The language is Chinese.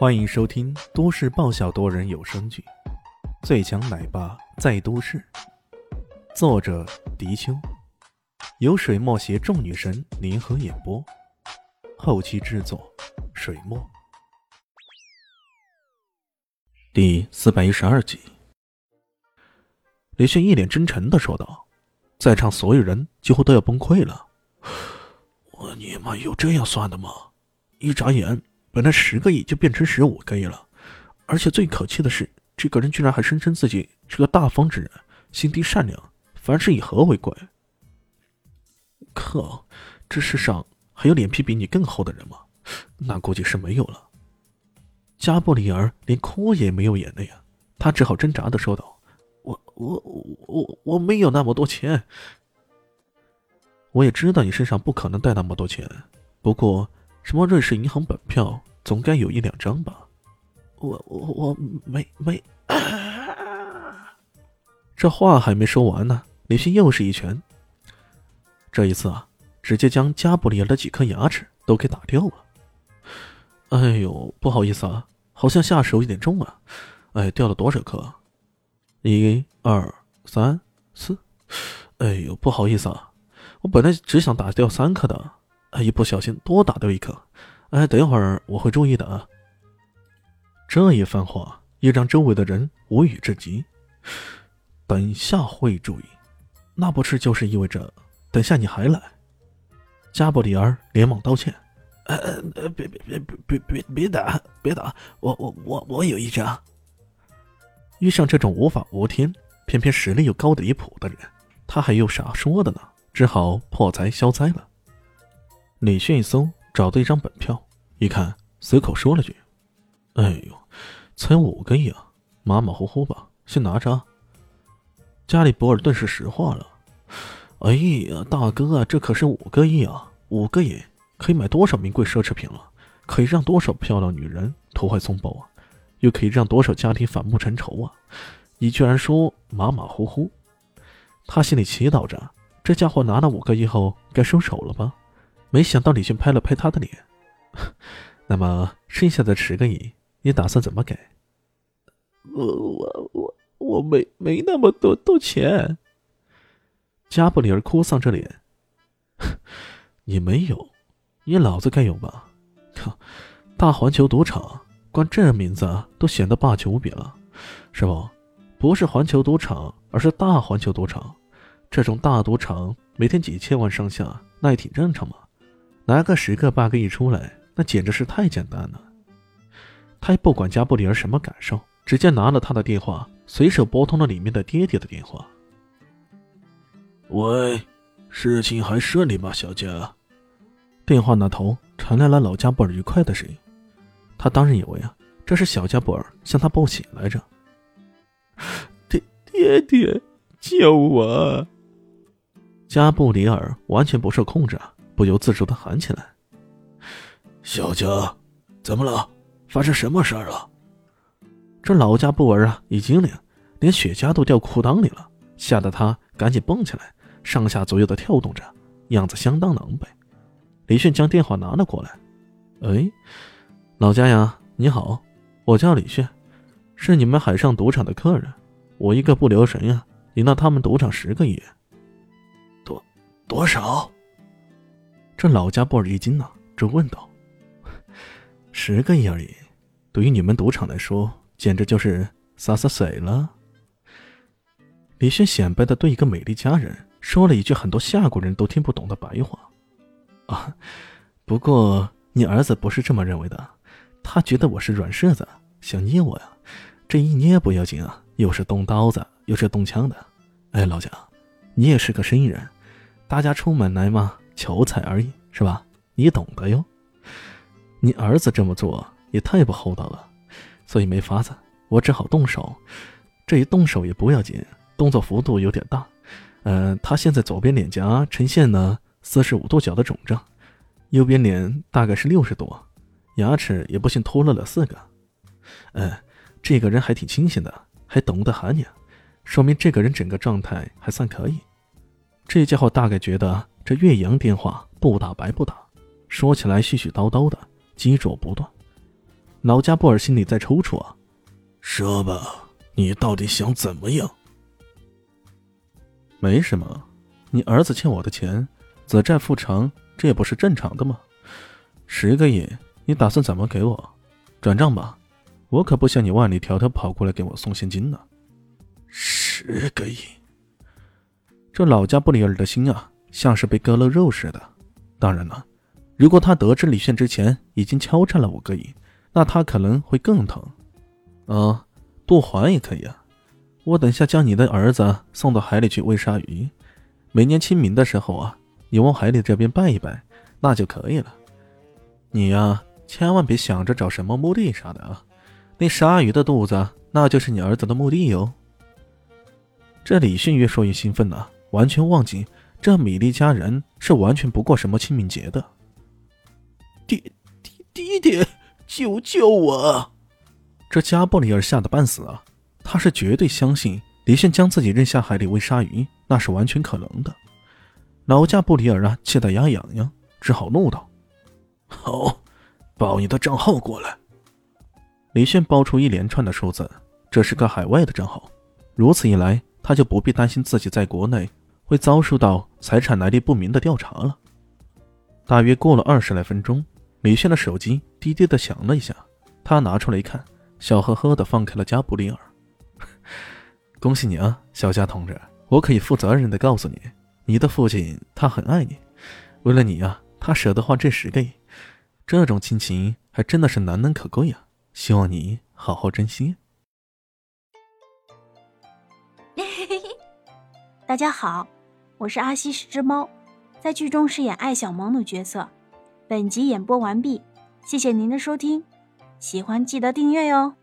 欢迎收听都市爆笑多人有声剧《最强奶爸在都市》，作者：迪秋，由水墨携众女神联合演播，后期制作：水墨。第四百一十二集，李迅一脸真诚的说道：“在场所有人几乎都要崩溃了。我尼玛有这样算的吗？一眨眼。”本来十个亿就变成十五个亿了，而且最可气的是，这个人居然还声称自己是个大方之人，心地善良，凡事以和为贵。靠，这世上还有脸皮比你更厚的人吗？那估计是没有了。加布里尔连哭也没有眼泪啊，他只好挣扎的说道：“我我我我没有那么多钱。我也知道你身上不可能带那么多钱，不过……”什么瑞士银行本票总该有一两张吧？我我我没没，这话还没说完呢，李迅又是一拳。这一次啊，直接将加布里尔的几颗牙齿都给打掉了。哎呦，不好意思啊，好像下手有点重啊。哎，掉了多少颗？一、二、三、四。哎呦，不好意思啊，我本来只想打掉三颗的。一不小心多打掉一颗，哎，等一会儿我会注意的啊。这一番话也让周围的人无语至极。等一下会注意，那不是就是意味着等下你还来？加布里尔连忙道歉：“呃，别别别别别别别打，别打，我我我我有一张。”遇上这种无法无天，偏偏实力又高的离谱的人，他还有啥说的呢？只好破财消灾了。李迅一搜，找到一张本票，一看，随口说了句：“哎呦，才五个亿啊，马马虎虎吧，先拿着。”加里博尔顿时石化了：“哎呀，大哥啊，这可是五个亿啊！五个亿可以买多少名贵奢侈品了？可以让多少漂亮女人投怀送抱啊？又可以让多少家庭反目成仇啊？你居然说马马虎虎！”他心里祈祷着，这家伙拿了五个亿后该收手了吧？没想到李迅拍了拍他的脸，那么剩下的十个亿，你打算怎么给？我我我我没没那么多多钱。加布里尔哭丧着脸，你没有，你老子该有吧？靠，大环球赌场，光这名字都显得霸气无比了，是不？不是环球赌场，而是大环球赌场。这种大赌场每天几千万上下，那也挺正常嘛。拿个十个八个亿出来，那简直是太简单了。他也不管加布里尔什么感受，直接拿了他的电话，随手拨通了里面的爹爹的电话。喂，事情还顺利吗，小佳？电话那头传来了老加布尔愉快的声音。他当然以为啊，这是小加布尔向他报喜来着。爹爹爹，救我！加布里尔完全不受控制啊！不由自主的喊起来：“小佳，怎么了？发生什么事儿了？”这老家布尔啊，一精灵，连雪茄都掉裤裆里了，吓得他赶紧蹦起来，上下左右的跳动着，样子相当狼狈。李迅将电话拿了过来：“哎，老家呀，你好，我叫李迅，是你们海上赌场的客人，我一个不留神呀，赢了他们赌场十个亿。多多少？”这老家布尔一惊呢，就问道：“十个亿而已，对于你们赌场来说，简直就是洒洒水了。”李轩显摆的对一个美丽佳人说了一句很多夏国人都听不懂的白话：“啊，不过你儿子不是这么认为的，他觉得我是软柿子，想捏我呀。这一捏不要紧啊，又是动刀子，又是动枪的。哎，老贾，你也是个生意人，大家出门来嘛。”求财而已，是吧？你懂得哟。你儿子这么做也太不厚道了，所以没法子，我只好动手。这一动手也不要紧，动作幅度有点大。呃，他现在左边脸颊呈现呢四十五度角的肿胀，右边脸大概是六十度，牙齿也不幸脱落了四个。呃，这个人还挺清醒的，还懂得喊你，说明这个人整个状态还算可以。这家伙大概觉得。这岳阳电话不打白不打，说起来絮絮叨叨的，积浊不断。老加布尔心里在抽搐啊。说吧，你到底想怎么样？没什么，你儿子欠我的钱，子债父偿，这也不是正常的吗？十个亿，你打算怎么给我？转账吧，我可不想你万里迢迢跑过来给我送现金呢。十个亿，这老加布里尔的心啊，像是被割了肉似的。当然了，如果他得知李炫之前已经敲诈了五个亿，那他可能会更疼。啊，不还也可以啊。我等下将你的儿子送到海里去喂鲨鱼，每年清明的时候啊，你往海里这边拜一拜，那就可以了。你呀，千万别想着找什么墓地啥的啊，那鲨鱼的肚子那就是你儿子的墓地哟。这李迅越说越兴奋了，完全忘记这米粒家人是完全不过什么清明节的。爹爹爹爹，救救我！这加布里尔吓得半死啊。他是绝对相信李炫将自己扔下海里喂鲨鱼，那是完全可能的。老加布里尔啊，气得牙痒痒，只好怒道：“好，报你的账号过来。”李炫报出一连串的数字，这是个海外的账号。如此一来，他就不必担心自己在国内会遭受到财产来历不明的调查了。大约过了二十来分钟，李炫的手机滴滴的响了一下，他拿出来一看，笑呵呵的放开了加布里尔。恭喜你啊，小佳同志！我可以负责任的告诉你，你的父亲他很爱你，为了你呀，他舍得花这十个亿，这种亲情还真的是难能可贵啊！希望你好好珍惜。大家好，我是阿西，是只猫，在剧中饰演爱小萌的角色。本集演播完毕，谢谢您的收听，喜欢记得订阅哟。